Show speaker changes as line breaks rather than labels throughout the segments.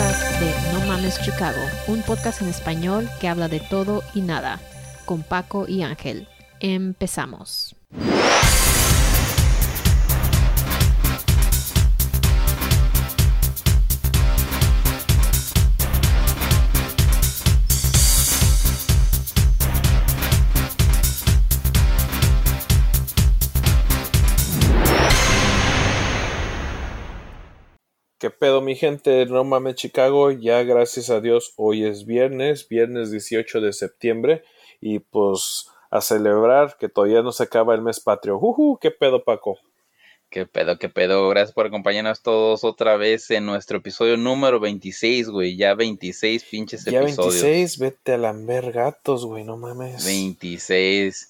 de No Mames Chicago, un podcast en español que habla de todo y nada, con Paco y Ángel. Empezamos.
¿Qué pedo, mi gente? No mames, Chicago. Ya gracias a Dios, hoy es viernes, viernes 18 de septiembre. Y pues a celebrar que todavía no se acaba el mes patrio. Uh, ¿Qué pedo, Paco?
¿Qué pedo, qué pedo? Gracias por acompañarnos todos otra vez en nuestro episodio número 26, güey. Ya 26 pinches episodios.
Ya 26, vete a lamber gatos, güey, no mames.
26.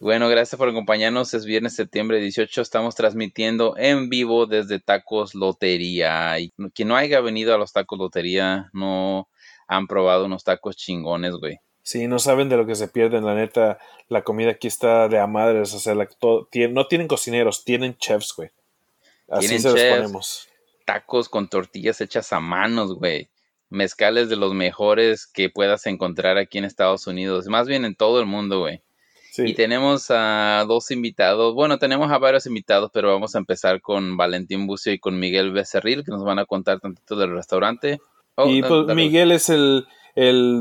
Bueno, gracias por acompañarnos. Es viernes septiembre 18. Estamos transmitiendo en vivo desde Tacos Lotería. Y quien no haya venido a los Tacos Lotería no han probado unos tacos chingones, güey.
Sí, no saben de lo que se pierden, la neta. La comida aquí está de a madres. O sea, no tienen cocineros, tienen chefs, güey. Así se los ponemos.
Tacos con tortillas hechas a manos, güey. Mezcales de los mejores que puedas encontrar aquí en Estados Unidos. Más bien en todo el mundo, güey. Y tenemos a dos invitados. Bueno, tenemos a varios invitados, pero vamos a empezar con Valentín Bucio y con Miguel Becerril, que nos van a contar tantito del restaurante.
Oh, y pues, Miguel es el,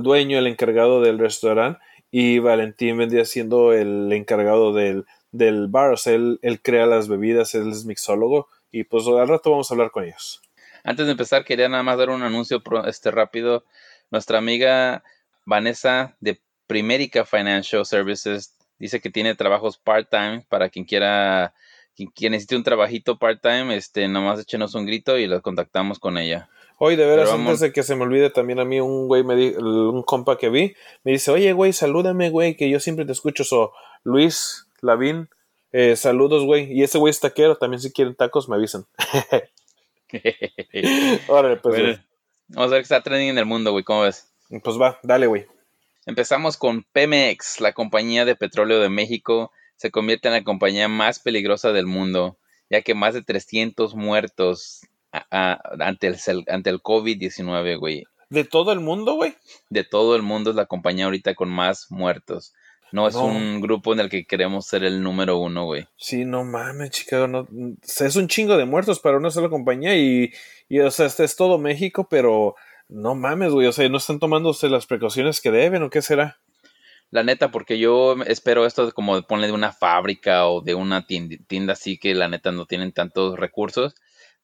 dueño, el encargado del restaurante, y Valentín vendría siendo el encargado del, del bar. O sea, él, él crea las bebidas, él es mixólogo, y pues al rato vamos a hablar con ellos.
Antes de empezar, quería nada más dar un anuncio este rápido. Nuestra amiga Vanessa de Primerica Financial Services Dice que tiene trabajos part-time para quien quiera, quien, necesite un trabajito part-time, este, nomás échenos un grito y lo contactamos con ella.
Hoy de veras, antes de que se me olvide también a mí, un güey, me un compa que vi, me dice, oye, güey, salúdame, güey, que yo siempre te escucho. So, Luis Lavín, eh, saludos, güey. Y ese güey es taquero, también si quieren tacos, me avisan.
Órale, pues. vamos a ver qué está trending en el mundo, güey, ¿cómo ves?
Pues va, dale, güey.
Empezamos con Pemex, la compañía de petróleo de México, se convierte en la compañía más peligrosa del mundo, ya que más de 300 muertos ante el, ante el COVID-19, güey.
¿De todo el mundo, güey?
De todo el mundo es la compañía ahorita con más muertos. No es un grupo en el que queremos ser el número uno, güey.
Sí, no mames, Chicago. No, es un chingo de muertos para una sola compañía y, y o sea, este es todo México, pero no mames, güey, o sea, no están tomándose las precauciones que deben o qué será.
La neta, porque yo espero esto como ponle de una fábrica o de una tienda, así que la neta no tienen tantos recursos.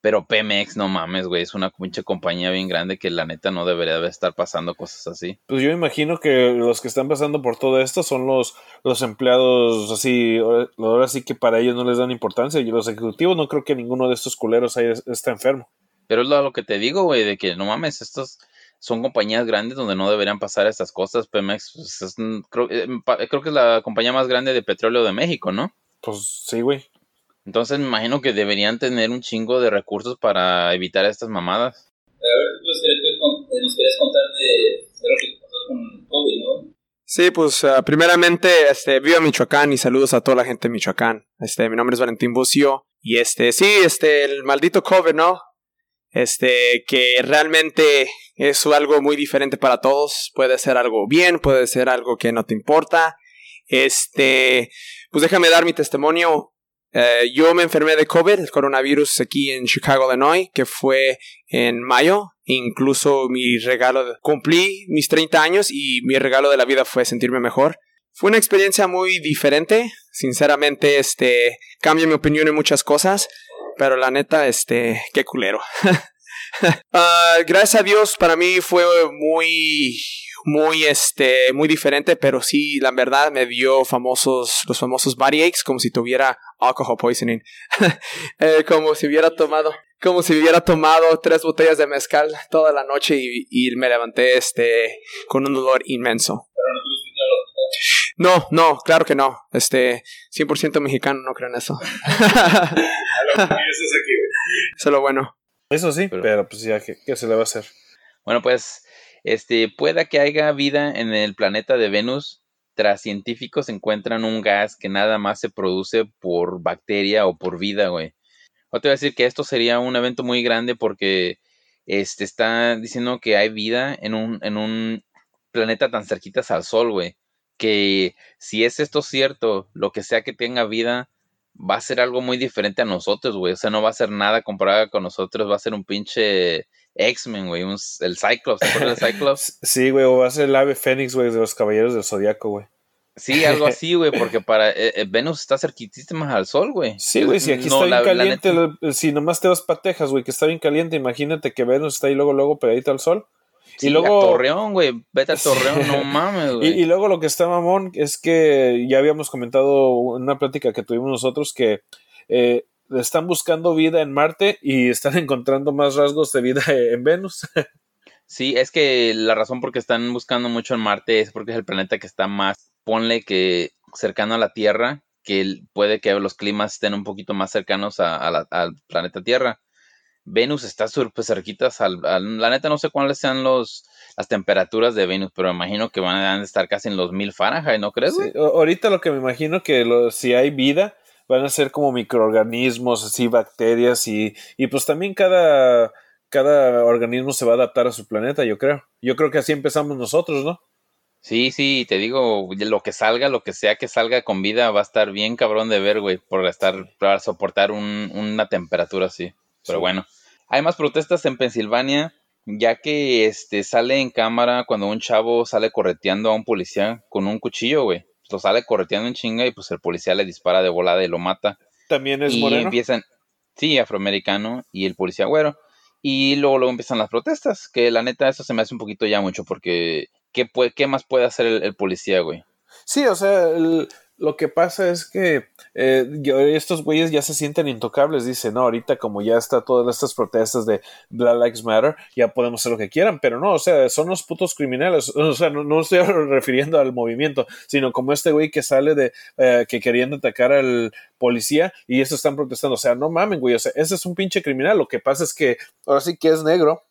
Pero Pemex, no mames, güey, es una pinche compañía bien grande que la neta no debería de estar pasando cosas así.
Pues yo imagino que los que están pasando por todo esto son los, los empleados así, ahora sí que para ellos no les dan importancia y los ejecutivos no creo que ninguno de estos culeros ahí está enfermo.
Pero es lo, que te digo, güey, de que no mames, estos son compañías grandes donde no deberían pasar estas cosas. Pemex, pues, creo, eh, creo, que es la compañía más grande de petróleo de México, ¿no?
Pues sí, güey.
Entonces me imagino que deberían tener un chingo de recursos para evitar estas mamadas.
A ver, tú nos querías contar de, lo que pasó con COVID, ¿no?
Sí, pues uh, primeramente, este, viva Michoacán y saludos a toda la gente de Michoacán. Este, mi nombre es Valentín Bucio y este, sí, este, el maldito COVID, ¿no? Este, que realmente es algo muy diferente para todos. Puede ser algo bien, puede ser algo que no te importa. Este, pues déjame dar mi testimonio. Eh, yo me enfermé de COVID, coronavirus aquí en Chicago, Illinois, que fue en mayo. Incluso mi regalo, cumplí mis 30 años y mi regalo de la vida fue sentirme mejor. Fue una experiencia muy diferente. Sinceramente, este, cambia mi opinión en muchas cosas. Pero la neta, este, qué culero. Ah, gracias a Dios, para mí fue muy, muy, este, muy diferente, pero sí, la verdad me dio famosos, los famosos body aches, como si tuviera alcohol poisoning. Eh, como si hubiera tomado, como si hubiera tomado tres botellas de mezcal toda la noche y, y me levanté, este, con un dolor inmenso. No, no, claro que no. Este, 100% mexicano, no creo en eso. Eso es lo bueno.
Eso sí, pero, pues ya, ¿qué, se le va a hacer?
Bueno, pues, este, pueda que haya vida en el planeta de Venus. Tras científicos encuentran un gas que nada más se produce por bacteria o por vida, güey. O te voy a decir que esto sería un evento muy grande porque este, está diciendo que hay vida en un, en un planeta tan cerquitas al Sol, güey. Que si es esto cierto, lo que sea que tenga vida, va a ser algo muy diferente a nosotros, güey. O sea, no va a ser nada comparado con nosotros, va a ser un pinche X-Men, güey. El Cyclops, ¿te acuerdas del Cyclops?
Sí, güey, o va a ser el ave Fénix, güey, de los Caballeros del Zodiaco, güey.
Sí, algo así, güey, porque para eh, eh, Venus está cerquitísima al sol, güey.
Sí, güey, si aquí está bien caliente, si nomás te vas para Texas, güey, que está bien caliente, imagínate que Venus está ahí luego, luego pegadito al sol.
Y luego. Torreón, güey, vete a Torreón, no mames, güey.
Y, y, luego lo que está mamón es que ya habíamos comentado en una plática que tuvimos nosotros que eh, están buscando vida en Marte y están encontrando más rasgos de vida en Venus.
Sí, es que la razón por que están buscando mucho en Marte es porque es el planeta que está más ponle que cercano a la Tierra, que puede que los climas estén un poquito más cercanos al planeta Tierra. Venus está súper cerquitas al, La neta no sé cuáles sean los, las temperaturas de Venus, pero me imagino que van a estar casi en los mil Fahrenheit, ¿no crees?
ahorita lo que me imagino que si hay vida, van a ser como microorganismos, así bacterias y, y pues también cada, cada organismo se va a adaptar a su planeta, yo creo. Yo creo que así empezamos nosotros, ¿no?
Sí, sí, te digo, lo que salga, lo que sea que salga con vida, va a estar bien cabrón de ver, güey, por estar, para soportar una temperatura así. Pero bueno, hay más protestas en Pensilvania, ya que este sale en cámara cuando un chavo sale correteando a un policía con un cuchillo, güey. Lo sale correteando en chinga y pues el policía le dispara de volada y lo mata.
También es
y empiezan, sí, afroamericano y el policía güero. Y luego, luego empiezan las protestas, que la neta eso se me hace un poquito ya mucho porque ¿qué, puede, qué más puede hacer el, policía, güey?
Sí, o sea, lo que pasa es que eh, estos güeyes ya se sienten intocables. Dicen, no, ahorita como ya está todas estas protestas de Black Lives Matter, ya podemos hacer lo que quieran. Pero no, o sea, son los putos criminales. O sea, no, estoy refiriendo al movimiento, sino como este güey que sale de eh, que queriendo atacar al policía y estos están protestando. O sea, no mamen, güey. O sea, ese es un pinche criminal. Lo que pasa es que ahora sí que es negro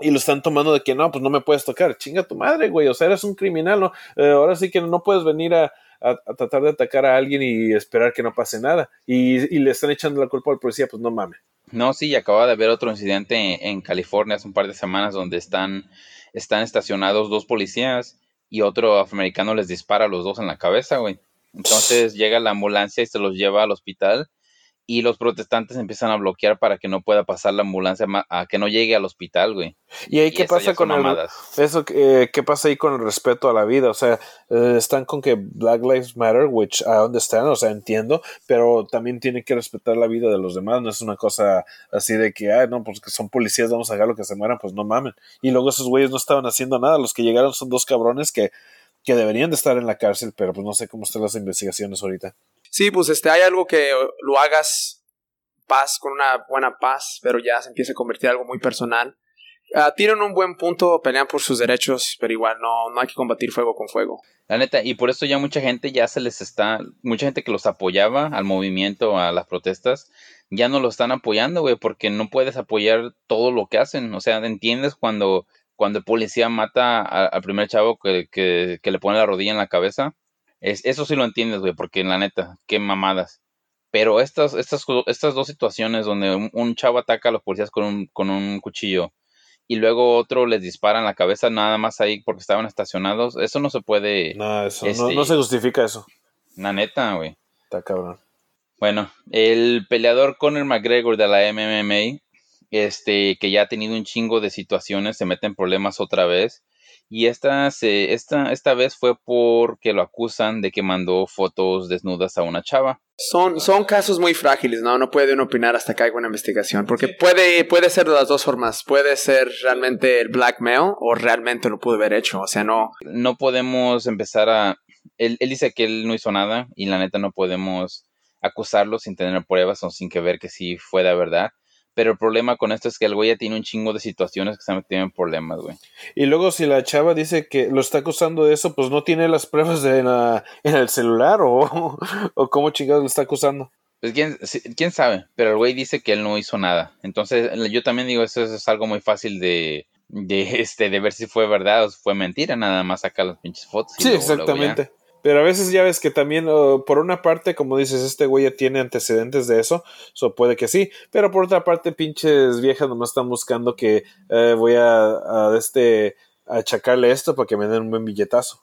y lo están tomando de que no, pues no me puedes tocar. Chinga tu madre, güey. O sea, eres un criminal, ¿no? Eh, ahora sí que no puedes venir a, tratar de atacar a alguien y esperar que no pase nada. Y, le están echando la culpa al policía, pues no mames.
No, sí, acaba de haber otro incidente en, California hace un par de semanas donde están, están estacionados dos policías y otro afroamericano les dispara a los dos en la cabeza, güey. Entonces llega la ambulancia y se los lleva al hospital y los protestantes empiezan a bloquear para que no pueda pasar la ambulancia a que no llegue al hospital, güey.
Y ahí qué pasa con el eso eh, qué pasa ahí con el respeto a la vida, o sea, eh, están con que Black Lives Matter, which I understand, o sea, entiendo, pero también tienen que respetar la vida de los demás, no es una cosa así de que, ah, no, pues que son policías, vamos a hacer lo que se mueran, pues no mamen. Y luego esos güeyes no estaban haciendo nada, los que llegaron son dos cabrones que que deberían de estar en la cárcel, pero pues no sé cómo están las investigaciones ahorita.
Sí, pues este, hay algo que lo hagas paz, con una buena paz, pero ya se empieza a convertir en algo muy personal. Uh, tienen un buen punto, pelean por sus derechos, pero igual no, no hay que combatir fuego con fuego.
La neta, y por eso ya mucha gente ya se les está, mucha gente que los apoyaba al movimiento, a las protestas, ya no lo están apoyando, güey, porque no puedes apoyar todo lo que hacen. O sea, ¿entiendes cuando, cuando el policía mata al primer chavo que, que, le pone la rodilla en la cabeza? Es, eso sí lo entiendes, güey, porque la neta, qué mamadas. Pero estas, estas, estas dos situaciones donde un, chavo ataca a los policías con un, con un cuchillo y luego otro les dispara en la cabeza nada más ahí porque estaban estacionados, eso no se puede...
No, eso no, no, se justifica eso.
La neta, güey.
Está cabrón.
Bueno, el peleador Conor McGregor de la MMA, este, que ya ha tenido un chingo de situaciones, se mete en problemas otra vez y esta, se, esta, esta vez fue porque lo acusan de que mandó fotos desnudas a una chava.
Son, son casos muy frágiles, ¿no? No pueden opinar hasta que haya una investigación, porque puede, puede ser de las dos formas. Puede ser realmente el blackmail o realmente lo pudo haber hecho, o sea, no...
No podemos empezar a... Él, él dice que él no hizo nada y la neta no podemos acusarlo sin tener pruebas o sin que ver que sí fue de verdad. Pero el problema con esto es que el güey ya tiene un chingo de situaciones que se metido en problemas, güey.
Y luego si la chava dice que lo está acusando de eso, pues no tiene las pruebas de la, en el celular o, o cómo chingados lo está acusando.
Pues quién, quién sabe, pero el güey dice que él no hizo nada. Entonces yo también digo, eso es algo muy fácil de, de, este, de ver si fue verdad o si fue mentira, nada más sacar las pinches fotos.
sí, exactamente. Pero a veces ya ves que también, por una parte, como dices, este güey ya tiene antecedentes de eso, eso puede que sí, pero por otra parte, pinches viejas nomás están buscando que eh, voy a, a, este, a achacarle esto para que me den un buen billetazo.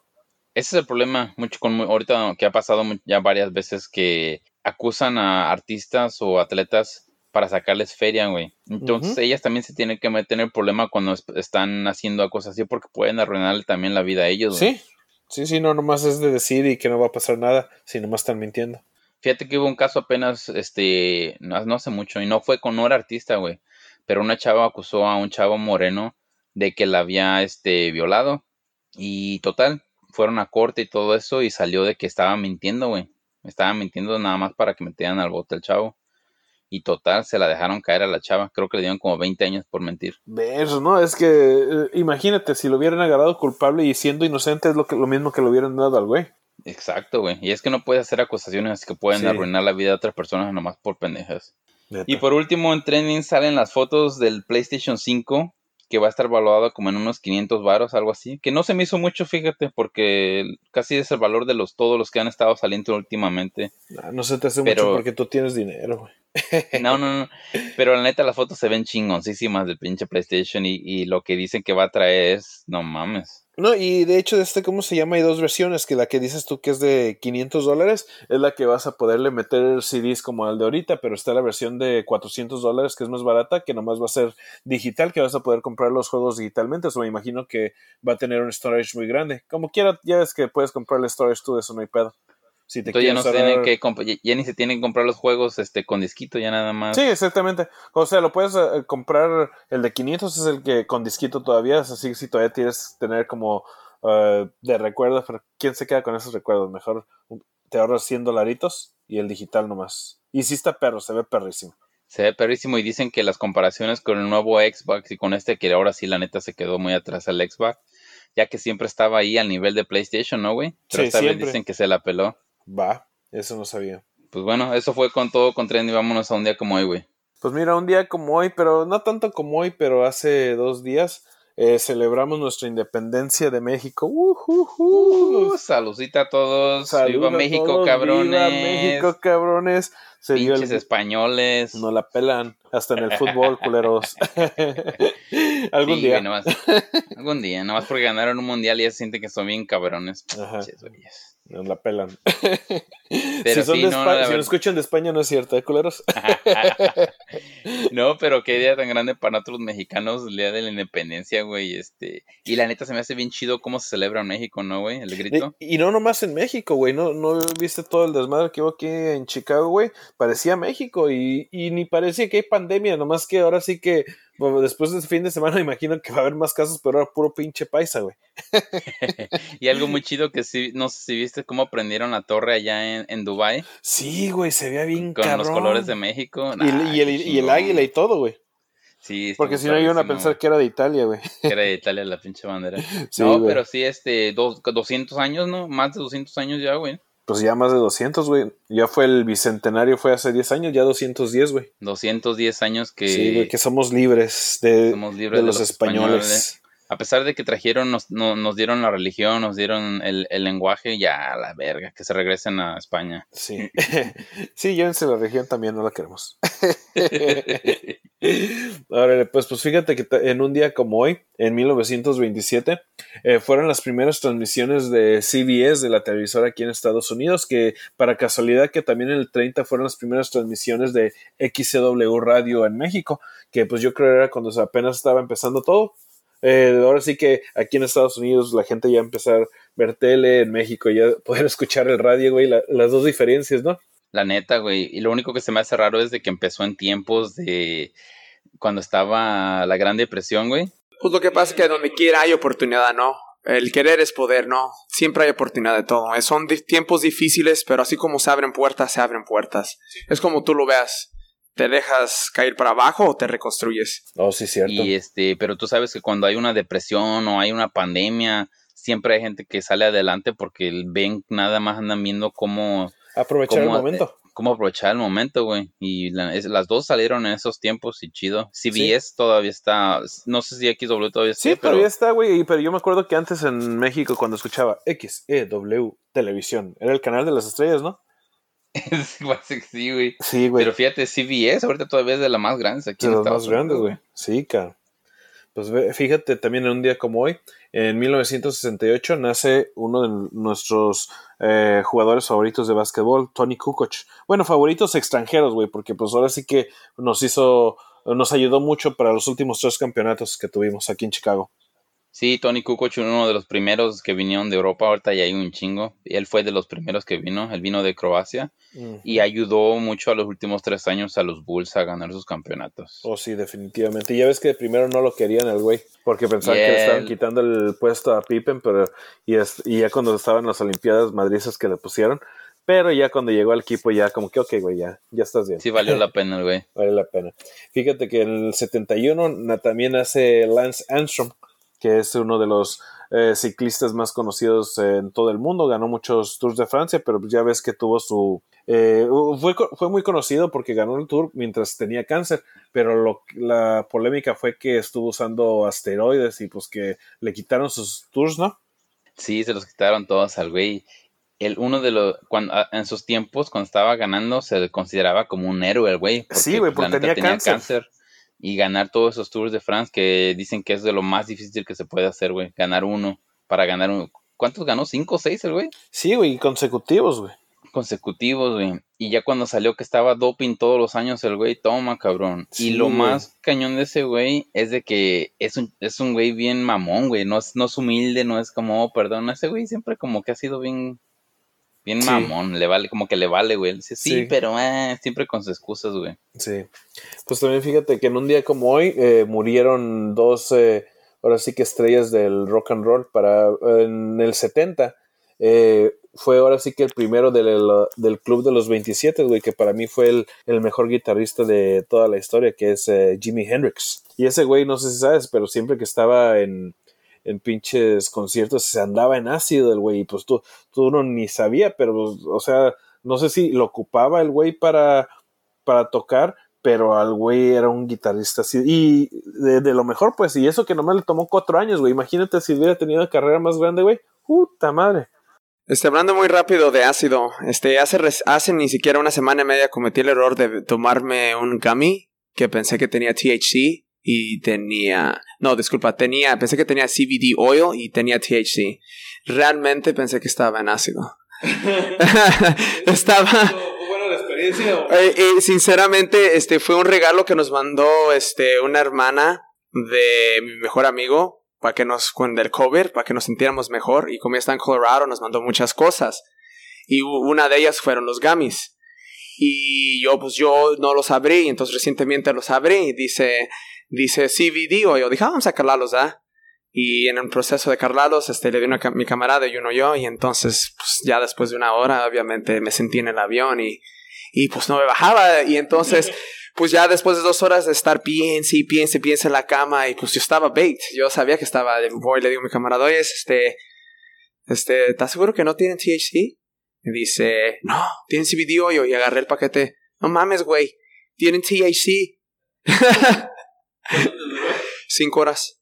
Ese es el problema, mucho con ahorita que ha pasado ya varias veces que acusan a artistas o atletas para sacarles feria, güey. Entonces ellas también se tienen que meter en el problema cuando están haciendo cosas así porque pueden arruinarle también la vida a ellos.
Sí, sí, sí, no nomás es de decir y que no va a pasar nada, si nomás están mintiendo.
Fíjate que hubo un caso apenas, este, no, hace mucho, y no fue con, no era artista, güey, pero una chava acusó a un chavo moreno de que la había, este, violado, y total, fueron a corte y todo eso, y salió de que estaba mintiendo, güey, estaba mintiendo nada más para que metieran al bote al chavo y total se la dejaron caer a la chava. Creo que le dieron como 20 años por mentir.
Eso, ¿no? Es que eh, imagínate, si lo hubieran agarrado culpable y siendo inocente es lo, que, lo mismo que lo hubieran dado al güey.
Exacto, güey. Y es que no puedes hacer acusaciones que pueden arruinar la vida de otras personas nomás por pendejas. Y por último, en trending salen las fotos del PlayStation 5 que va a estar valuado como en unos 500 varos, algo así. Que no se me hizo mucho, fíjate, porque casi es el valor de los todos los que han estado saliendo últimamente.
No, se te hace mucho porque tú tienes dinero, güey.
No, no, no. Pero la neta, las fotos se ven chingoncísimas del pinche PlayStation y, y lo que dicen que va a traer es, no mames.
No, y de hecho, de este, ¿cómo se llama? Hay dos versiones, que la que dices tú que es de 500 dólares es la que vas a poderle meter CDs como el de ahorita, pero está la versión de 400 dólares que es más barata, que nomás va a ser digital, que vas a poder comprar los juegos digitalmente, o me imagino que va a tener un storage muy grande. Como quiera, ya ves que puedes comprar el storage tú, eso no hay pedo.
Si te ya no tienen que ya ni se tienen que comprar los juegos este con disquito ya nada más.
Sí, exactamente. O sea, lo puedes eh, comprar el de 500 es el que con disquito todavía, es así si todavía tienes tener como uh, de recuerdos, pero quién se queda con esos recuerdos, mejor te ahorras 100 dolaritos y el digital nomás. Y sí está perro, se ve perrísimo.
Se ve perrísimo y dicen que las comparaciones con el nuevo Xbox y con este que ahora sí la neta se quedó muy atrás el Xbox, ya que siempre estaba ahí al nivel de PlayStation, ¿no, güey? Pero esta vez dicen que se la peló.
Va, eso no sabía.
Pues bueno, eso fue con todo con Trendy. Vámonos a un día como hoy, güey.
Pues mira, un día como hoy, pero no tanto como hoy, pero hace dos días eh, celebramos nuestra independencia de México. Uh,
uh, saludcita a todos. viva México, cabrones. Viva
México, cabrones.
Se Pinches españoles.
No la pelan. Hasta en el fútbol, culeros.
algún día. algún día. Nomás porque ganaron un mundial y ya se sienten que son bien cabrones. Ajá.
Nos la pelan. Pero si, no, si lo escuchan de España, no es cierto, ¿eh, culeros?
no, pero qué día tan grande para nosotros mexicanos, el día de la independencia, güey. Este, y la neta se me hace bien chido cómo se celebra en México, ¿no, güey? El grito.
Y, no nomás en México, güey. No, no viste todo el desmadre que hubo aquí en Chicago, güey. Parecía México y, y ni parecía que hay pandemia, nomás que ahora sí que después de este fin de semana imagino que va a haber más casos, pero ahora puro pinche paisa, güey.
y algo muy chido que sí, no sé si viste cómo prendieron la torre allá en, en Dubai.
Sí, güey, se veía bien
Con los colores de México.
y, el, y, el, águila y todo, güey.
Sí,
Porque si no iban a pensar que era de Italia, güey.
Que era de Italia la pinche bandera. no, pero sí, este, dos, 200 años, ¿no? Más de 200 años ya, güey.
Pues ya más de 200, güey. Ya fue el bicentenario, fue hace 10 años, ya 210, güey.
210 años que...
Sí, güey, que somos libres de, de, los, españoles.
A pesar de que trajeron, nos, nos dieron la religión, nos dieron el, el, lenguaje, ya a la verga, que se regresen a España.
Sí, sí, llévense la región también, no la queremos. Ahora, pues, pues fíjate que en un día como hoy, en 1927, eh, fueron las primeras transmisiones de CBS, de la televisora aquí en Estados Unidos, que para casualidad que también en el 30 fueron las primeras transmisiones de XCW Radio en México, que pues yo creo era cuando apenas estaba empezando todo. Eh, ahora sí que aquí en Estados Unidos la gente ya empezó a ver tele, en México ya poder escuchar el radio, güey, las dos diferencias, ¿no?
La neta, güey. Y lo único que se me hace raro es de que empezó en tiempos de cuando estaba la Gran Depresión, güey.
Pues lo que pasa es que donde quiera hay oportunidad, ¿no? El querer es poder, ¿no? Siempre hay oportunidad de todo. Son tiempos difíciles, pero así como se abren puertas, se abren puertas. Es como tú lo veas. ¿Te dejas caer para abajo o te reconstruyes?
Oh, sí, cierto.
Y este, pero tú sabes que cuando hay una depresión o hay una pandemia, siempre hay gente que sale adelante porque ven, nada más andan viendo cómo
Aprovechar el momento.
cómo aprovechar el momento, güey. Y las dos salieron en esos tiempos y chido. CBS todavía está, no sé si XW todavía está.
Sí, todavía está, güey. Pero yo me acuerdo que antes en México cuando escuchaba XEW Televisión, era el canal de las estrellas, ¿no?
sí, güey.
Sí, güey.
Pero fíjate, CBS ahorita todavía es de las más grandes aquí de las más grandes,
güey. Sí, cara. Pues fíjate, también en un día como hoy, en 1968, nace uno de nuestros eh, jugadores favoritos de básquetbol, Tony Kukoc. Bueno, favoritos extranjeros, güey, porque pues ahora sí que nos hizo, nos ayudó mucho para los últimos tres campeonatos que tuvimos aquí en Chicago.
Sí, Tony Kukoc, uno de los primeros que vinieron de Europa, ahorita ya hay un chingo. Él fue de los primeros que vino, él vino de Croacia y ayudó mucho a los últimos tres años a los Bulls a ganar sus campeonatos.
Oh, sí, definitivamente. Y ya ves que primero no lo querían el güey, porque pensaban que le estaban quitando el puesto a Pippen, pero y, y ya cuando estaban las Olimpiadas madrizas que le pusieron, pero ya cuando llegó al equipo ya como que, ok, güey, ya, ya estás bien.
Sí, valió la pena, güey.
vale la pena. Fíjate que en el 71 también hace Lance Armstrong que es uno de los eh, ciclistas más conocidos en todo el mundo. Ganó muchos Tours de Francia, pero ya ves que tuvo su... Eh, fue, fue, muy conocido porque ganó el Tour mientras tenía cáncer, pero lo, la polémica fue que estuvo usando asteroides y pues que le quitaron sus Tours, ¿no?
Sí, se los quitaron todos al güey. El, uno de los, cuando, en sus tiempos, cuando estaba ganando, se consideraba como un héroe el güey.
Sí, güey, pues, porque tenía, cáncer
y ganar todos esos Tours de France que dicen que es de lo más difícil que se puede hacer, güey. Ganar uno para ganar uno. ¿Cuántos ganó? ¿Cinco o seis el güey?
Sí, güey, consecutivos, güey.
Consecutivos, güey. Y ya cuando salió que estaba doping todos los años el güey, toma, cabrón. y lo más cañón de ese güey es de que es un, es un güey bien mamón, güey. No es, no es humilde, no es como, oh, perdón. Ese güey siempre como que ha sido bien Bien mamón, le vale, como que le vale, güey. Dice, sí, pero eh, siempre con sus excusas, güey.
Sí. Pues también fíjate que en un día como hoy eh, murieron dos, eh, ahora sí que estrellas del rock and roll para en el 70. fue ahora sí que el primero del, del club de los 27, güey, que para mí fue el, el, mejor guitarrista de toda la historia, que es Jimi Hendrix. Y ese güey, no sé si sabes, pero siempre que estaba en, en pinches conciertos se andaba en ácido el güey, y pues tú, tú no ni sabía, pero, o sea, no sé si lo ocupaba el güey para, para tocar, pero al güey era un guitarrista así, y de, lo mejor, pues, y eso que nomás le tomó cuatro años, güey, imagínate si hubiera tenido una carrera más grande, güey, puta madre.
Este, hablando muy rápido de ácido, este, hace, hace ni siquiera una semana y media cometí el error de tomarme un gummy que pensé que tenía THC y tenía, no, disculpa, tenía, pensé que tenía CBD oil y tenía THC. Realmente pensé que estaba en ácido. estaba...
Buena la experiencia.
Eh, sinceramente, este fue un regalo que nos mandó este una hermana de mi mejor amigo para que nos con del cover para que nos sintiéramos mejor y como está en Colorado nos mandó muchas cosas y una de ellas fueron los gummies y yo pues yo no los abrí entonces recientemente los abrí y dice dice CBD o yo dije, ah, vamos a carlarlos, ¿ah? Y en el proceso de carlarlos, este, le di a mi camarada y uno yo, y entonces, pues ya después de una hora, obviamente me sentí en el avión y, y pues no me bajaba, y entonces, pues ya después de dos horas de estar piense y piense, piense en la cama, y pues yo estaba baked, yo sabía que estaba, voy, le digo a mi camarada, oye, este, este, ¿estás seguro que no tienen THC? Me dice, no, tienen CBD hoy, y agarré el paquete, no mames, güey, tienen THC. cinco horas.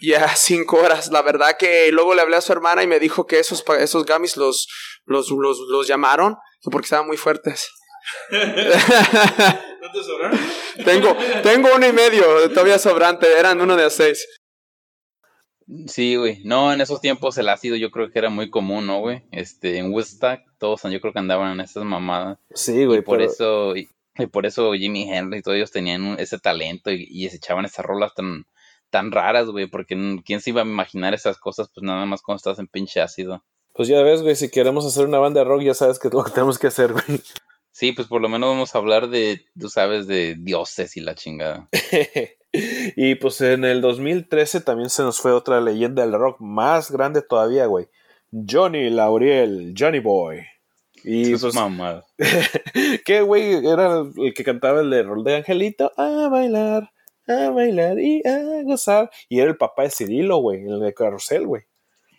Ya, cinco horas. La verdad que luego le hablé a su hermana y me dijo que esos, esos gummies los, los, los, los llamaron porque estaban muy fuertes.
¿No te sobraron?
Tengo, tengo uno y medio todavía sobrante, eran uno de a seis.
Sí, güey. No, en esos tiempos el ácido yo creo que era muy común, ¿no, güey? Este, en Woodstock todos yo creo que andaban en esas mamadas.
Sí, güey.
por eso, y por eso Jimmy Henry y todos ellos tenían ese talento y, se echaban esas rolas tan, tan raras, güey, porque quién se iba a imaginar esas cosas, pues nada más cuando estás en pinche ácido.
Pues ya ves, güey, si queremos hacer una banda de rock, ya sabes que es lo que tenemos que hacer, güey.
Sí, pues por lo menos vamos a hablar de, tú sabes, de dioses y la chingada.
y pues en el 2013 también se nos fue otra leyenda del rock más grande todavía, güey. Johnny Lauriel, Johnny Boy. Y pues. ¿Qué güey era el que cantaba el de rol de Angelito? A bailar, a bailar y a gozar. Y era el papá de Cirilo, güey, el de Carrusel, güey.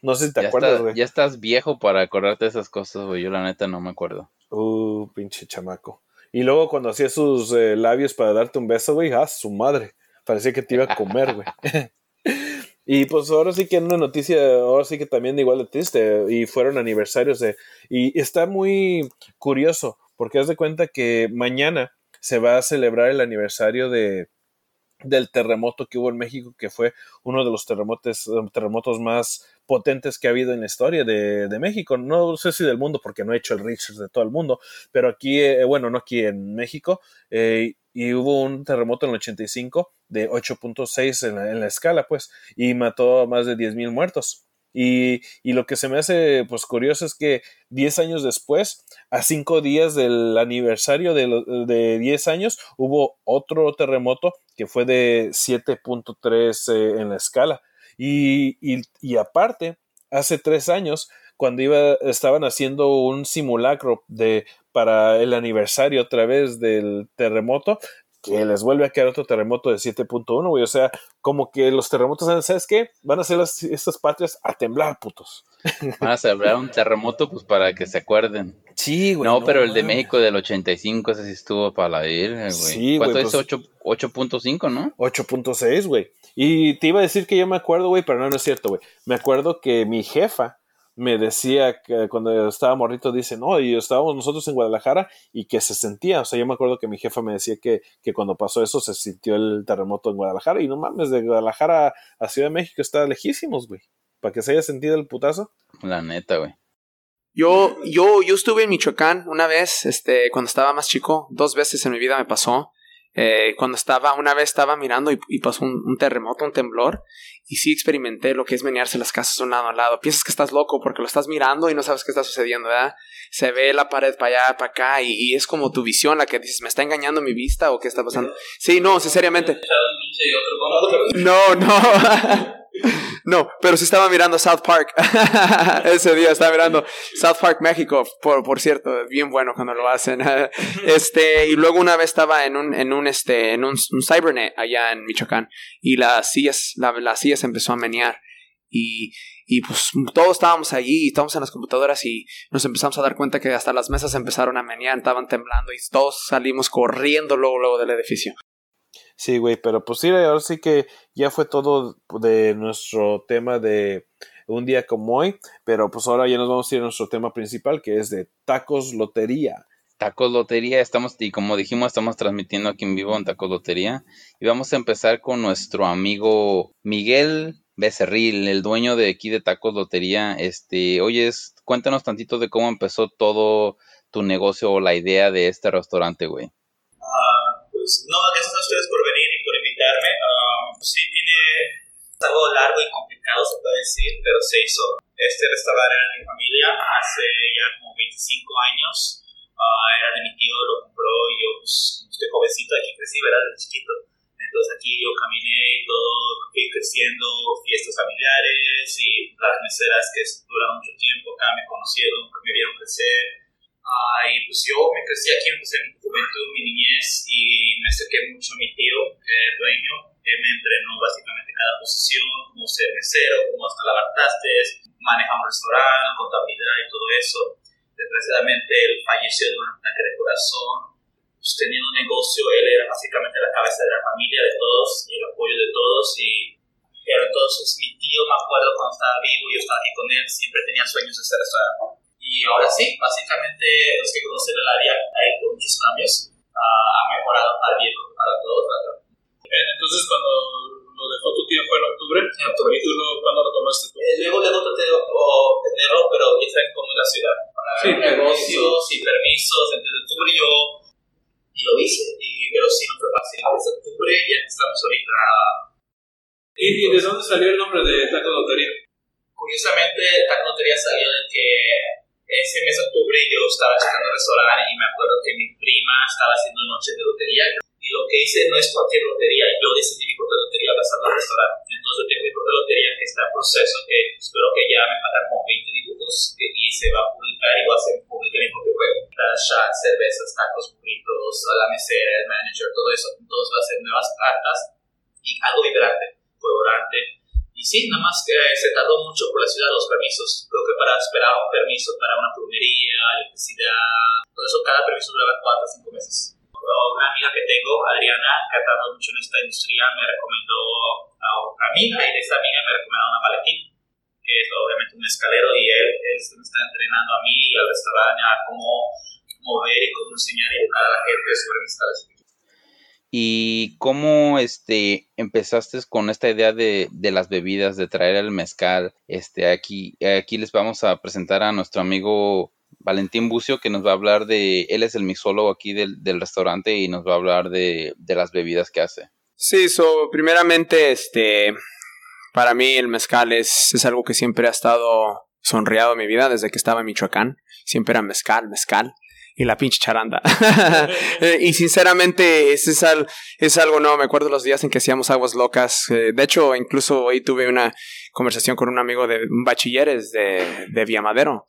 No sé si te acuerdas, güey.
Ya estás viejo para acordarte de esas cosas, güey. Yo la neta no me acuerdo.
Uh, pinche chamaco. Y luego cuando hacía sus eh, labios para darte un beso, güey, ah, su madre. Parecía que te iba a comer, güey. y pues ahora sí que una noticia, ahora sí que también igual de triste. Y fueron aniversarios de... Y está muy curioso, porque haz de cuenta que mañana se va a celebrar el aniversario de del terremoto que hubo en México, que fue uno de los terremotos, terremotos más potentes que ha habido en la historia de, México. No sé si del mundo, porque no he hecho el research de todo el mundo, pero aquí, eh, bueno, no aquí en México, eh, y hubo un terremoto en el 85 de 8.6 en, en la, escala, pues, y mató a más de 10.000 muertos. Y, lo que se me hace pues curioso es que 10 años después, a 5 días del aniversario de, de 10 años, hubo otro terremoto que fue de 7.3 eh, en la escala. Y, y, aparte, hace 3 años, cuando iba, estaban haciendo un simulacro de, para el aniversario otra vez del terremoto, que les vuelve a quedar otro terremoto de 7.1, güey. O sea, como que los terremotos, ¿sabes qué? Van a ser estas patrias a temblar, putos.
Van a celebrar un terremoto, pues para que se acuerden.
Sí, güey.
No, pero el de México del 85, ese sí estuvo para la virgen, güey. Sí, ¿Cuánto es? 8.5, pues ¿no?
8.6, güey. Y te iba a decir que yo me acuerdo, güey, pero no, no es cierto, güey. Me acuerdo que mi jefa me decía que cuando estaba morrito, dice, no, y estábamos nosotros en Guadalajara y que se sentía, o sea, yo me acuerdo que mi jefa me decía que, que cuando pasó eso se sintió el terremoto en Guadalajara y no mames, de Guadalajara a Ciudad de México está lejísimos, güey, para que se haya sentido el putazo.
La neta, güey.
Yo, yo, yo estuve en Michoacán una vez, este, cuando estaba más chico, dos veces en mi vida me pasó. Eh, cuando estaba, una vez estaba mirando y, pasó un, terremoto, un temblor, y sí experimenté lo que es menearse las casas de un lado a lado. Piensas que estás loco porque lo estás mirando y no sabes qué está sucediendo, ¿verdad? Se ve la pared para allá, para acá, y, es como tu visión la que dices, ¿me está engañando mi vista o qué está pasando? Sí, no, sinceramente. No, no. No, pero sí estaba mirando South Park. Ese día estaba mirando South Park México, por, por cierto, bien bueno cuando lo hacen. este, y luego una vez estaba en un, en un, este, en un, cybernet allá en Michoacán y las sillas, la, las sillas empezó a menear. Y, y pues todos estábamos allí, estábamos en las computadoras y nos empezamos a dar cuenta que hasta las mesas empezaron a menear, estaban temblando y todos salimos corriendo luego, luego del edificio.
Sí, güey, pero pues sí, ahora sí que ya fue todo de nuestro tema de un día como hoy, pero pues ahora ya nos vamos a ir a nuestro tema principal que es de tacos lotería.
Tacos Lotería, estamos, y como dijimos, estamos transmitiendo aquí en vivo en Tacos Lotería. Y vamos a empezar con nuestro amigo Miguel Becerril, el dueño de aquí de Tacos Lotería. Este, oye, cuéntanos tantito de cómo empezó todo tu negocio o la idea de este restaurante, güey.
Pues no, gracias a ustedes por Um, sí tiene algo largo y complicado, se puede decir, pero se hizo. Este restaurante era de mi familia hace ya como 25 años. Uh, era de mi tío, lo compró y yo, pues, estoy jovencito, aquí crecí, ¿verdad? Desde chiquito. Entonces aquí yo caminé y todo, fui creciendo, fiestas familiares y las meseras que duraron mucho tiempo acá me conocieron, me vieron crecer Uh, y pues yo me crecí aquí, empecé mi juventud, mi niñez y me acerqué mucho a mi tío, el dueño. Él me entrenó básicamente cada posición, cómo ser mesero, cómo hasta lavar trastes, manejar un restaurante, contabilidad y todo eso. Desgraciadamente él falleció de un ataque de corazón. Pues, teniendo un negocio, él era básicamente la cabeza de la familia de todos y el apoyo de todos. Y, pero entonces mi tío, me acuerdo cuando estaba vivo, yo estaba aquí con él, siempre tenía sueños de ser restaurante y ahora sí, básicamente los que conocen el área hay muchos cambios, uh, ha mejorado para bien para todos.
Entonces, cuando lo dejó tu tío fue en octubre,
en octubre.
¿y tú lo, cuándo lo tomaste tú?
Eh, luego, luego traté de obtenerlo, pero ya saben cómo es la ciudad. Para sí, negocios y permisos, entonces octubre yo y lo hice, y, pero sí no fue fácil. Desde octubre ya estamos ahorita.
¿Y, ¿Y de dónde salió el nombre de Taco Lotería?
Curiosamente, Taco Lotería salió de que ese mes de octubre yo estaba checando el restaurante y me acuerdo que mi prima estaba haciendo noches de lotería y lo que hice no es cualquier lotería, yo decidí mi propia lotería basada en el restaurante. Entonces tengo mi propia lotería que está en proceso, que espero que ya me faltan como 20 dibujos que, y se va a publicar y va a ser publicar mi propio juego. Shots, cervezas, tacos, burritos, la mesera, el manager, todo eso. Entonces va a ser nuevas cartas y algo vibrante, colorante sí, nada más que se tardó mucho por la ciudad los permisos. Creo que para esperar un permiso para una plumería, electricidad, todo eso, cada permiso dura 4 o 5 meses. Una amiga que tengo, Adriana, que ha tardado mucho en esta industria, me recomendó a otra amiga y de esa amiga me recomendó a Valentín, que es obviamente un escalero y él, él me está entrenando a mí y al restaurante a cómo mover y cómo enseñar y educar a la gente sobre mezcales.
¿Y cómo este, empezaste con esta idea de, de, las bebidas, de traer el mezcal? Este, aquí, aquí les vamos a presentar a nuestro amigo Valentín Bucio, que nos va a hablar de, él es el mixólogo aquí del, del restaurante y nos va a hablar de, de las bebidas que hace.
Sí, so, primeramente, este, para mí el mezcal es, es algo que siempre ha estado sonreado en mi vida desde que estaba en Michoacán. Siempre era mezcal, mezcal y la pinche charanda. Y sinceramente, es, es, algo, no, me acuerdo los días en que hacíamos aguas locas. Eh, de hecho, incluso hoy tuve una conversación con un amigo de un bachilleres de, de Villamadero.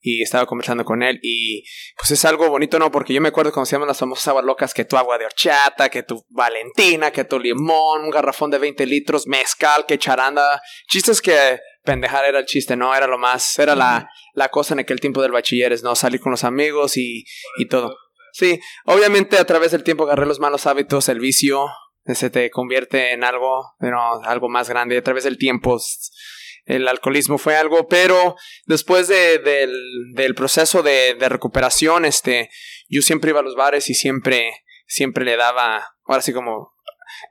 Y estaba conversando con él y pues es algo bonito, ¿no? Porque yo me acuerdo cuando hacíamos las famosas aguas locas, que tu agua de horchata, que tu valentina, que tu limón, un garrafón de 20 litros, mezcal, que charanda. Chistes que pendejar era el chiste, ¿no? Era lo más, era la, la cosa en aquel tiempo del bachilleres, ¿no? Salir con los amigos y, y todo. Sí, obviamente a través del tiempo agarré los malos hábitos, el vicio, se te convierte en algo, ¿no? algo más grande. A través del tiempo el alcoholismo fue algo, pero después de, del, del proceso de, de recuperación, este, yo siempre iba a los bares y siempre, siempre le daba, ahora sí como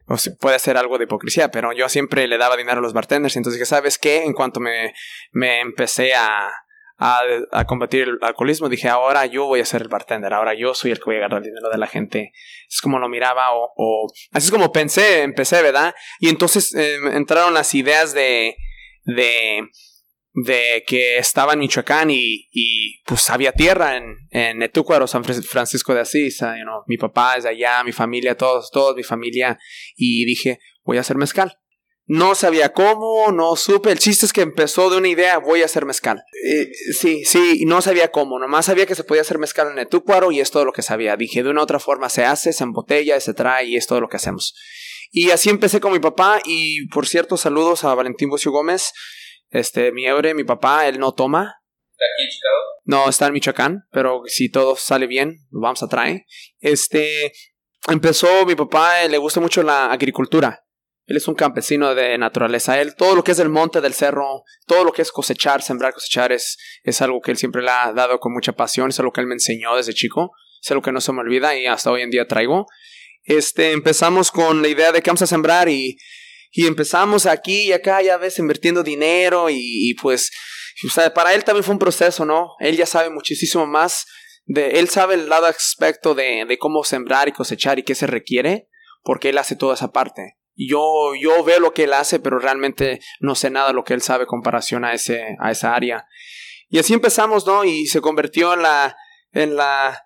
o puede ser algo de hipocresía, pero yo siempre le daba dinero a los bartenders. Entonces dije, ¿sabes qué? En cuanto me, me empecé a, a, combatir el alcoholismo, dije, ahora yo voy a ser el bartender, ahora yo soy el que voy a agarrar el dinero de la gente. Es como lo miraba o, así es como pensé, empecé, ¿verdad? Y entonces eh, entraron las ideas de, de, de que estaba en Michoacán y, y pues había tierra en, en Etúcuaro, San Francisco de Asís. You know, mi papá es de allá, mi familia, todos, todos, mi familia. Y dije, voy a hacer mezcal. No sabía cómo, no supe. El chiste es que empezó de una idea, voy a hacer mezcal. Eh, sí, sí, no sabía cómo. Nomás sabía que se podía hacer mezcal en Etúcuaro y es todo lo que sabía. Dije, de una u otra forma se hace, se embotella, se trae y es todo lo que hacemos. Y así empecé con mi papá y, por cierto, saludos a Valentín Bocio Gómez este, mi Eure, mi papá, él no toma.
¿Está aquí en Chicago?
No, está en Michoacán, pero si todo sale bien, lo vamos a traer. Este, empezó, mi papá eh, le gusta mucho la agricultura. Él es un campesino de naturaleza. Él, todo lo que es del monte, del cerro, todo lo que es cosechar, sembrar, cosechar, es, es algo que él siempre le ha dado con mucha pasión. Es algo que él me enseñó desde chico. Es algo que no se me olvida y hasta hoy en día traigo. Este, empezamos con la idea de que vamos a sembrar y y empezamos aquí y acá, ya ves, invirtiendo dinero y, pues, para él también fue un proceso, ¿no? Él ya sabe muchísimo más, de, él sabe el lado aspecto de, de cómo sembrar y cosechar y qué se requiere, porque él hace toda esa parte. Yo, yo veo lo que él hace, pero realmente no sé nada de lo que él sabe en comparación a, ese, a esa área. Y así empezamos, ¿no? Y se convirtió en la, en la,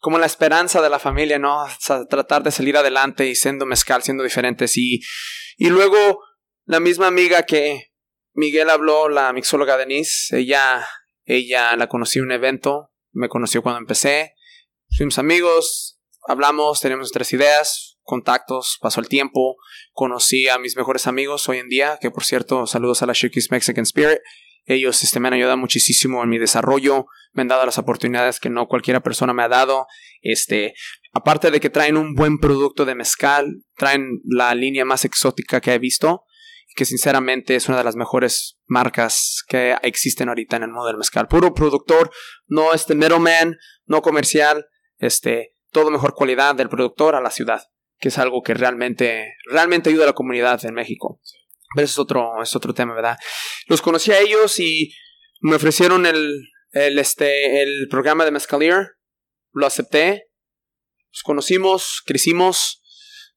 como la esperanza de la familia, ¿no? tratar de salir adelante y siendo mezcal, siendo diferentes. Y y luego la misma amiga que Miguel habló, la mixóloga Denise, ella, ella la conocí en un evento, me conoció cuando empecé, fuimos amigos, hablamos, tenemos nuestras ideas, contactos, pasó el tiempo, conocí a mis mejores amigos hoy en día, que por cierto, saludos a la Shirky's Mexican Spirit. Ellos este, me han ayudado muchísimo en mi desarrollo, me han dado las oportunidades que no cualquiera persona me ha dado. Este, aparte de que traen un buen producto de mezcal, traen la línea más exótica que he visto, que sinceramente es una de las mejores marcas que existen ahorita en el mundo del mezcal. Puro productor, no este middleman, no comercial, este, todo mejor calidad del productor a la ciudad, que es algo que realmente, realmente ayuda a la comunidad en México. Pero es otro, es otro tema, ¿verdad? Los conocí a ellos y me ofrecieron el, el, este, el programa de Mezcalier, lo acepté, nos conocimos, crecimos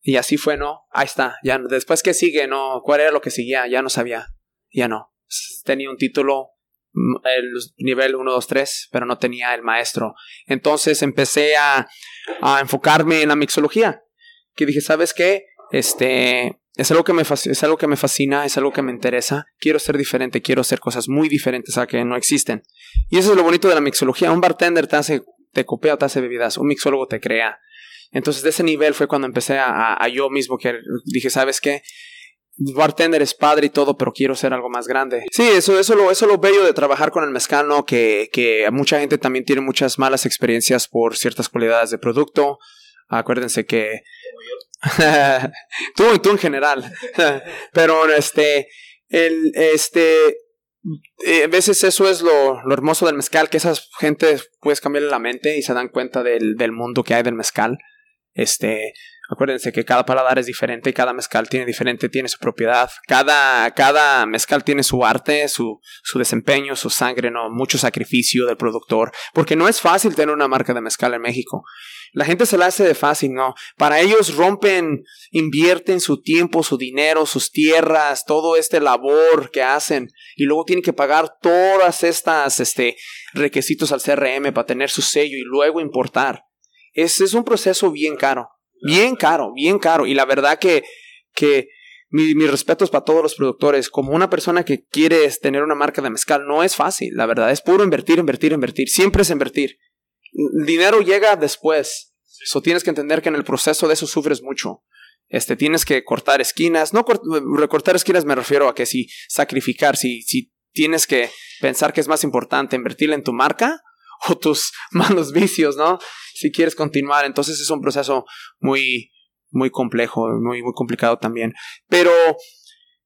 y así fue, ¿no? Ahí está, ya después que sigue, ¿no? ¿Cuál era lo que seguía? Ya no sabía, ya no. Tenía un título, mm, el nivel 1, 2, 3, pero no tenía el maestro. Entonces empecé a, a enfocarme en la mixología, que dije, ¿sabes qué? Este, es algo, que me es algo que me fascina, es algo que me interesa. Quiero ser diferente, quiero hacer cosas muy diferentes a que no existen. Y eso es lo bonito de la mixología. Un bartender te hace te copia te hace bebidas, un mixólogo te crea. Entonces, de ese nivel fue cuando empecé a, yo mismo que dije, ¿sabes qué? bartender es padre y todo, pero quiero ser algo más grande. Sí, eso, eso, lo, eso lo bello de trabajar con el mezcal, ¿no? Que, que mucha gente también tiene muchas malas experiencias por ciertas cualidades de producto. Acuérdense que... tú, tú en general. pero este, el, este, eh, a veces eso es lo, lo, hermoso del mezcal, que esas gente puedes cambiarle la mente y se dan cuenta del, del mundo que hay del mezcal. Este, Acuérdense que cada paladar es diferente cada mezcal tiene diferente, tiene su propiedad. Cada, cada mezcal tiene su arte, su, su desempeño, su sangre, ¿no? Mucho sacrificio del productor. Porque no es fácil tener una marca de mezcal en México. La gente se la hace de fácil, ¿no? Para ellos rompen, invierten su tiempo, su dinero, sus tierras, todo este labor que hacen. Y luego tienen que pagar todas estas, este, requisitos al CRM para tener su sello y luego importar. Ese es un proceso bien caro. Bien caro, bien caro. Y la verdad que, que mi, mis respetos para todos los productores. Como una persona que quiere tener una marca de mezcal, no es fácil. La verdad es puro invertir, invertir, invertir. Siempre es invertir. El dinero llega después. Eso tienes que entender que en el proceso de eso sufres mucho. Este, tienes que cortar esquinas. No recortar esquinas me refiero a que si sacrificar, si, si tienes que pensar que es más importante invertir en tu marca o tus malos vicios, ¿no? Si quieres continuar, entonces es un proceso muy, muy complejo, muy, muy complicado también. Pero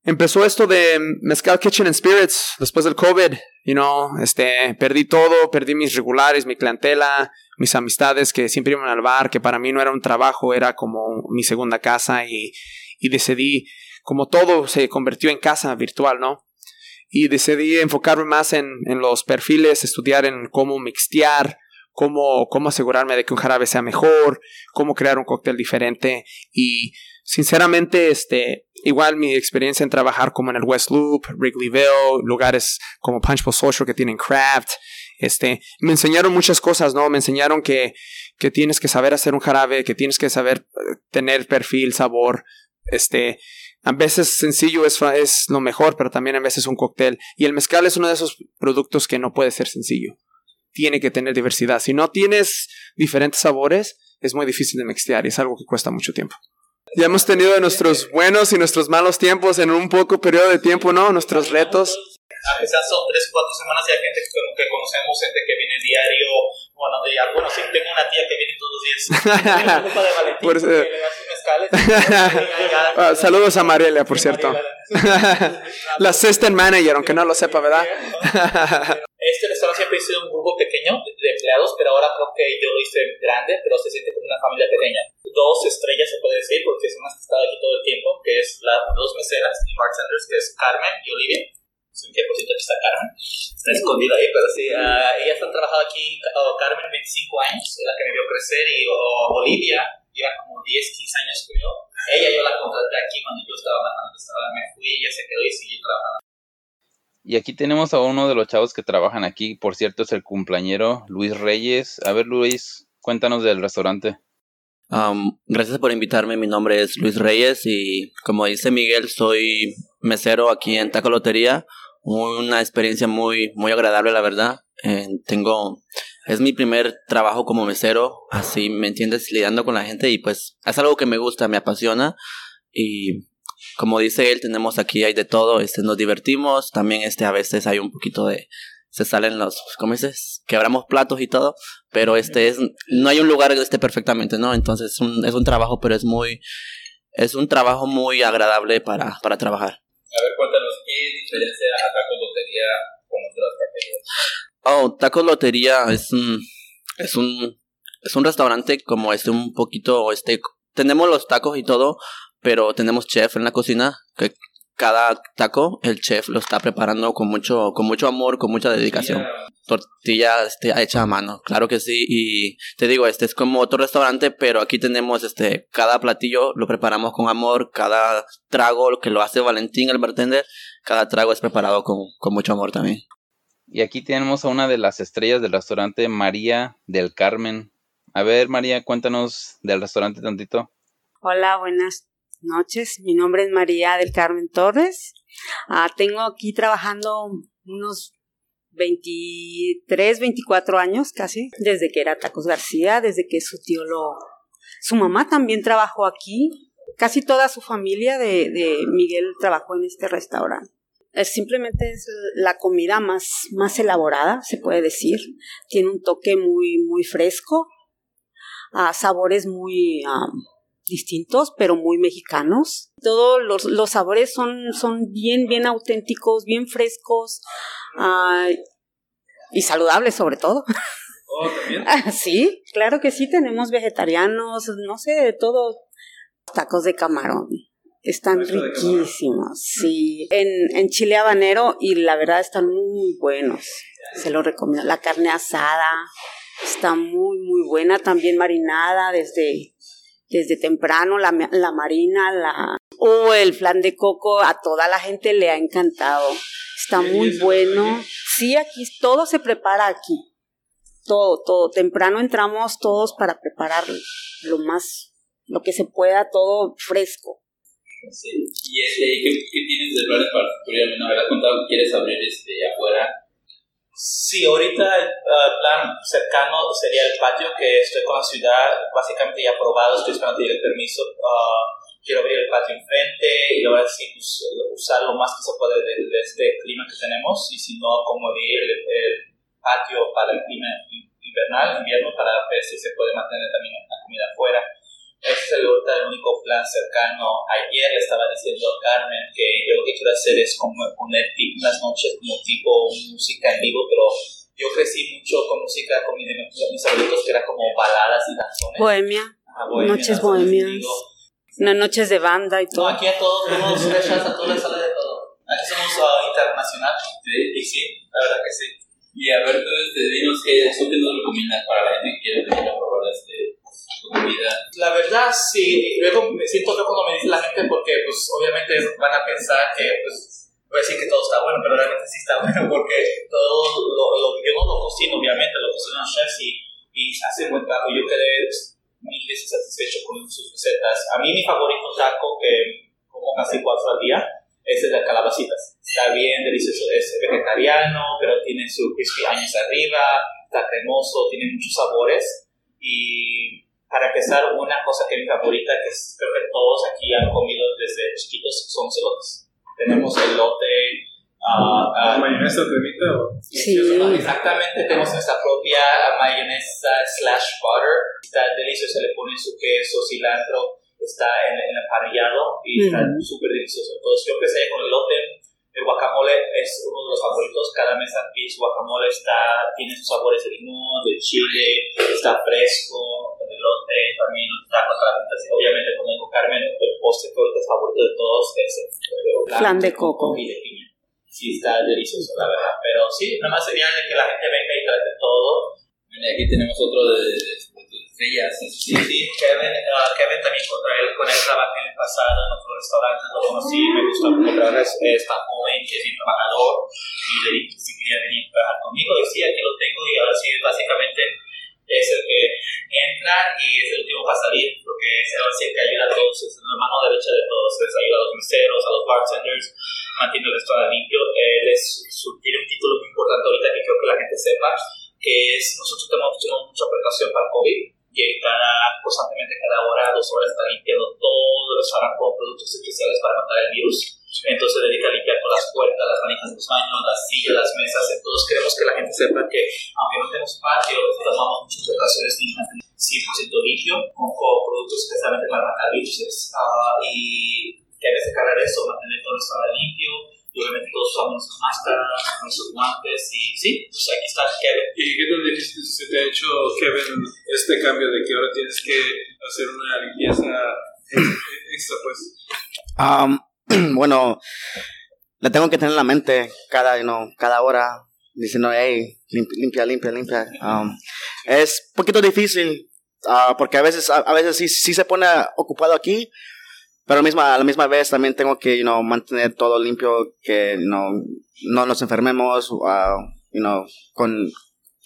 empezó esto de Mezcal Kitchen and Spirits después del COVID, you know, este, perdí todo, perdí mis regulares, mi clientela, mis amistades que siempre iban al bar, que para mí no era un trabajo, era como mi segunda casa y, y decidí, como todo se convirtió en casa virtual, ¿no? Y decidí enfocarme más en, en los perfiles, estudiar en cómo mixtear, cómo, cómo asegurarme de que un jarabe sea mejor, cómo crear un cóctel diferente y sinceramente este igual mi experiencia en trabajar como en el West Loop, Wrigleyville, lugares como Punchbowl Social que tienen craft, este me enseñaron muchas cosas, ¿no? Me enseñaron que que tienes que saber hacer un jarabe, que tienes que saber eh, tener perfil, sabor, este a veces sencillo es, es lo mejor, pero también a veces un cóctel. Y el mezcal es uno de esos productos que no puede ser sencillo. Tiene que tener diversidad. Si no tienes diferentes sabores, es muy difícil de mezclar y es algo que cuesta mucho tiempo. Ya hemos tenido nuestros buenos y nuestros malos tiempos en un poco periodo de tiempo, ¿no? Nuestros retos
a pesar son tres, cuatro semanas y hay gente que, que conocemos, gente que viene diario, bueno, de, bueno, sí, tengo una tía que viene todos los días. de Valentín, por, le mezcales.
Ah, saludos a Mariela, por cierto. la assistant manager, aunque no lo sepa, ¿verdad?
este restaurante siempre sido un grupo pequeño de empleados, pero ahora creo que yo lo hice grande, pero se siente como una familia pequeña. Dos estrellas se puede decir, porque son las que están aquí todo el tiempo, que es las dos meseras y bartenders, que es Carmen y Olivia un tiempo aquí está Carmen, está escondida ahí, pero sí, uh, ellas han trabajado aquí, oh, Carmen 25 años, es la que me vio crecer, y oh, Olivia lleva como 10, 15 años creo. Ella yo la contraté aquí cuando yo estaba trabajando, estaba, me fui, ella se quedó y siguió trabajando.
Y aquí tenemos a uno de los chavos que trabajan aquí, por cierto es el cumpleañero Luis Reyes. A ver Luis, cuéntanos del restaurante.
Um, gracias por invitarme, mi nombre es Luis Reyes y como dice Miguel, soy mesero aquí en Taco Lotería una experiencia muy, muy agradable, la verdad. Eh, tengo, es mi primer trabajo como mesero, así me entiendes, lidiando con la gente y pues es algo que me gusta, me apasiona y como dice él, tenemos aquí, hay de todo, este, nos divertimos, también este, a veces hay un poquito de, se salen los, ¿cómo dices? Quebramos platos y todo, pero este es, no hay un lugar esté perfectamente, ¿no? Entonces es un, trabajo, pero es muy, es un trabajo muy agradable para, para trabajar.
A ver, ¿qué diferencia a Tacos Lotería con otras taquerías?
Oh, Tacos Lotería es un, es un, es un restaurante como este un poquito, este, tenemos los tacos y todo, pero tenemos chef en la cocina que cada taco el chef lo está preparando con mucho con mucho amor con mucha dedicación. Tortilla este, hecha a mano claro que sí. Y te digo este es como otro restaurante pero aquí tenemos este cada platillo lo preparamos con amor cada trago que lo hace Valentín el bartender cada trago es preparado con, con mucho amor también.
Y aquí tenemos a una de las estrellas del restaurante María del Carmen. A ver María cuéntanos del restaurante tantito.
Hola buenas noches. Mi nombre es María del Carmen Torres. Ah, tengo aquí trabajando unos 23, 24 años casi, desde que era Tacos García, desde que su tío lo... Su mamá también trabajó aquí casi toda su familia de, Miguel trabajó en este restaurante. Es simplemente es la comida más, más elaborada, se puede decir. Tiene un toque muy, muy fresco, a sabores muy distintos, pero muy mexicanos. Todos los, los sabores son, son bien, bien auténticos, bien frescos y saludables sobre todo.
Oh, ¿también?
sí, claro que sí, tenemos vegetarianos, no sé, de todo. Tacos de camarón. Están riquísimos, sí. En, en chile habanero y la verdad están muy buenos. Se lo recomiendo. La carne asada está muy, muy buena, también marinada desde, desde temprano. La, la marina, la... O el flan de coco, a toda la gente le ha encantado. Está muy bueno. Sí, aquí todo se prepara aquí. Todo, todo. Temprano entramos todos para preparar lo más, lo que se pueda, todo fresco.
Sí. ¿Y este, ¿qué, qué tienes de planes para futuro? Me habías contado que quieres abrir este, afuera.
Sí, ahorita el plan cercano sería el patio, que estoy con la ciudad básicamente ya aprobado, estoy esperando el permiso. Uh, quiero abrir el patio enfrente y verdad sí, pues, usar lo más que se puede de, este clima que tenemos y si no, como el, el patio para el clima invernal, invierno, para ver si se puede mantener también la comida afuera. Ese es el, el único plan cercano. Ayer le estaba diciendo a Carmen que yo lo que quiero hacer es como poner unas noches como tipo música en vivo, pero yo crecí mucho con música con mis, mis abuelitos que era como baladas y danzones.
Bohemia.
Ah, bohemia
noches bohemias. Unas noches de banda y todo.
No, aquí a todos, tenemos fechas, a todos les sale de todo. Aquí somos uh, internacional. Sí. Y sí, la verdad que sí.
Y a ver, tú, este, dinos qué es lo que nos recomiendas para la gente que quiere venir a probar este
la verdad, sí. Luego me siento feo cuando me dice la gente porque, pues, obviamente van a pensar que, pues, voy a decir que todo está bueno, pero realmente sí está bueno porque todo lo, lo yo no lo cocino, obviamente, lo cocino los chefs y, y hace buen trabajo. Yo quedé mil veces satisfecho con sus recetas. A mí mi favorito taco que como casi cuatro al día es el de calabacitas. Está bien delicioso, es vegetariano, pero tiene su crispy años arriba, está cremoso, tiene muchos sabores y para empezar, una cosa que es mi favorita, que creo que todos aquí han comido desde chiquitos, son celotes. Tenemos elote. Uh, uh,
¿Mayonesa cremita?
Sí.
Exactamente, tenemos nuestra propia mayonesa slash butter. Está delicioso, se le pone su queso, cilantro, está en, en el parrillado y está súper delicioso. Entonces yo empecé con el elote, el guacamole es uno de los favoritos. Cada mes aquí su guacamole está, tiene sus sabores de limón, de chile, está fresco, el elote, también está con calabacitas. Obviamente, como dijo Carmen, el postre es favorito de todos es el
flan de coco.
Y de piña. Sí, está delicioso, la verdad. Pero sí, nada más sería de que la gente venga y trate todo.
Y aquí tenemos otro de, de estrellas.
Sí, sí, Kevin, uh, Kevin también con él, con él trabajé en el pasado en otros restaurantes, lo conocí, me gusta mucho trabajar, es tan joven, que es bien trabajador, y le dije si quería venir a trabajar conmigo, y sí, aquí lo tengo, y ahora sí, básicamente es el que entra y es el último para salir, porque es el que ayuda a todos, es la mano derecha de todos, les ayuda a los meseros, a los bartenders, mantiene el restaurante limpio, él es, tiene un título muy importante ahorita que creo que la gente sepa, que es, nosotros tenemos, tenemos mucha precaución para COVID, y cada, constantemente cada hora, dos horas está limpiando todo el restaurante con productos especiales para matar el virus. Entonces dedica a limpiar todas las puertas, las manijas de los baños, las sillas, las mesas. Entonces queremos que la gente sepa que aunque no tenemos patio, tomamos muchas precauciones y 100% limpio, con, productos especialmente para matar virus. Uh, y que a veces cargar eso, mantener todo el restaurante limpio, y obviamente todos usamos máscaras, nuestros guantes y sí, pues aquí está Kevin.
¿Y qué tan difícil se te ha hecho, Kevin, este cambio de que ahora tienes que hacer una limpieza extra, pues?
Um, bueno, la tengo que tener en la mente cada, you cada hora, diciendo, hey, limpia, limpia, limpia. Um, es un poquito difícil, uh, porque a veces, a, veces sí, sí se pone ocupado aquí, pero a la misma, a la misma vez también tengo que, you mantener todo limpio, que no no nos enfermemos, uh, you con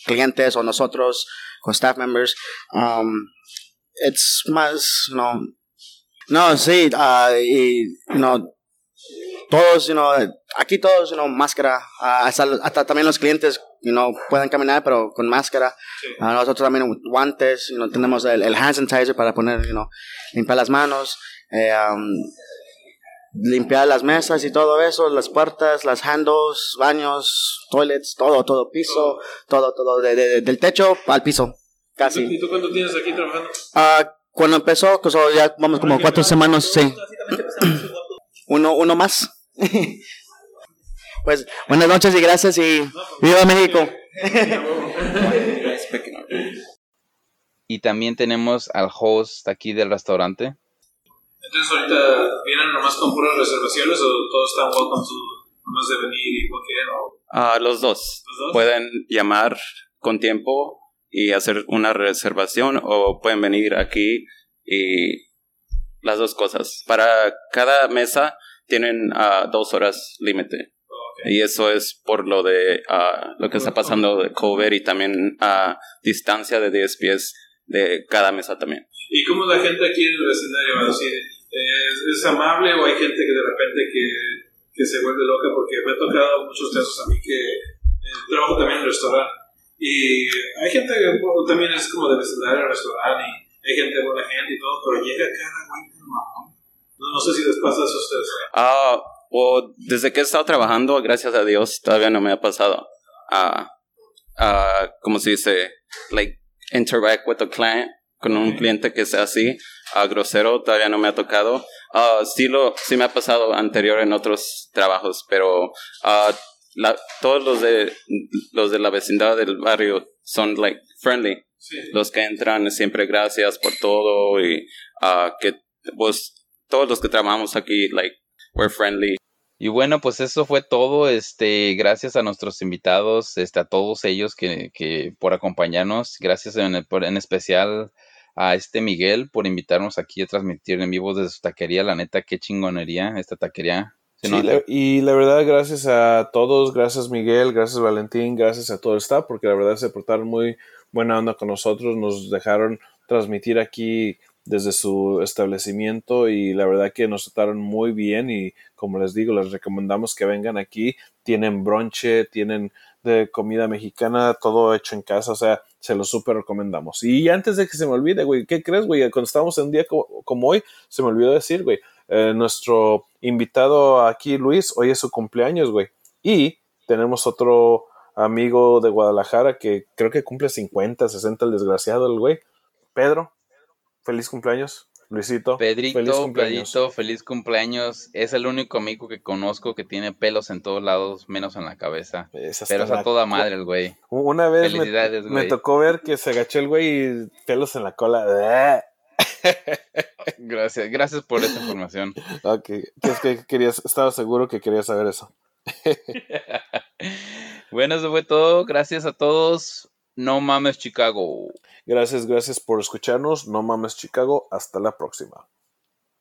clientes o nosotros, con staff members. Um, más, you no, sí, uh, y, you know, todos, you know, aquí todos, you know, máscara, uh, hasta, hasta, también los clientes, you know, pueden caminar, pero con máscara. Uh, nosotros también guantes, you know, tenemos el, el hand sanitizer para poner, you know, limpiar las manos. eh, limpiar las mesas y todo eso, las puertas, las handles, baños, toilets, todo, todo, piso, todo, todo, del techo al piso, casi.
¿Y tú cuánto tienes aquí trabajando?
Cuando empezó, pues, ya vamos como cuatro semanas, sí. Uno, uno más. pues buenas noches y gracias y viva México.
y también tenemos al host aquí del restaurante.
Entonces ahorita vienen nomás con puras reservaciones o todos están welcome to nomás de venir y cualquier o...
Ah, los dos. ¿Los dos. Pueden llamar con tiempo y hacer una reservación o pueden venir aquí y las dos cosas. Para cada mesa tienen uh, dos horas límite. Y eso es por lo de uh, lo que está pasando de COVID y también a uh, distancia de 10 pies de cada mesa también.
¿Y cómo la gente aquí en el vecindario? decir, ¿es, amable o hay gente que de repente que, que, se vuelve loca? Porque me ha tocado muchos casos a mí que eh, trabajo también en el restaurante y hay gente que también es como de vecindario del restaurante y hay gente buena gente y todo, pero llega cada güey no, no sé si les pasa a ustedes.
Ah, o desde que he estado trabajando, gracias a Dios, todavía no me ha pasado. a uh, como se dice, like, interact with a client, con un cliente que sea así, uh, grosero, todavía no me ha tocado. Uh, sí, lo, sí me ha pasado anterior en otros trabajos, pero la, todos los de, los de la vecindad del barrio son, like, friendly. Los que entran, siempre gracias por todo y que pues todos los que trabajamos aquí, like, we're friendly.
Y bueno, pues eso fue todo. Este, gracias a nuestros invitados, este, a todos ellos que, que por acompañarnos. Gracias en, en, especial a este Miguel por invitarnos aquí a transmitir en vivo desde su taquería. La neta, qué chingonería esta taquería.
Sí, y la verdad, gracias a todos, gracias Miguel, gracias Valentín, gracias a todo el staff, porque la verdad se portaron muy buena onda con nosotros, nos dejaron transmitir aquí desde su establecimiento y la verdad que nos trataron muy bien y como les digo, les recomendamos que vengan aquí. Tienen bronche, tienen de comida mexicana, todo hecho en casa, o sea, se lo súper recomendamos. Y antes de que se me olvide, güey, ¿qué crees, güey? Cuando estamos en un día como, hoy, se me olvidó decir, güey, eh, nuestro invitado aquí, Luis, hoy es su cumpleaños, güey. Y tenemos otro amigo de Guadalajara que creo que cumple 50, 60 el desgraciado, el güey. Pedro, feliz cumpleaños. Luisito,
Pedrito, feliz cumpleaños. Pedrito, feliz cumpleaños. Es el único amigo que conozco que tiene pelos en todos lados, menos en la cabeza. Pero es a toda madre el güey.
Una vez me, tocó ver que se agachó el güey y pelos en la cola.
gracias, gracias por esa información.
Ok, es que querías, estaba seguro que querías saber eso.
bueno, eso fue todo. Gracias a todos. No mames, Chicago.
Gracias, gracias por escucharnos. No mames, Chicago. Hasta la próxima.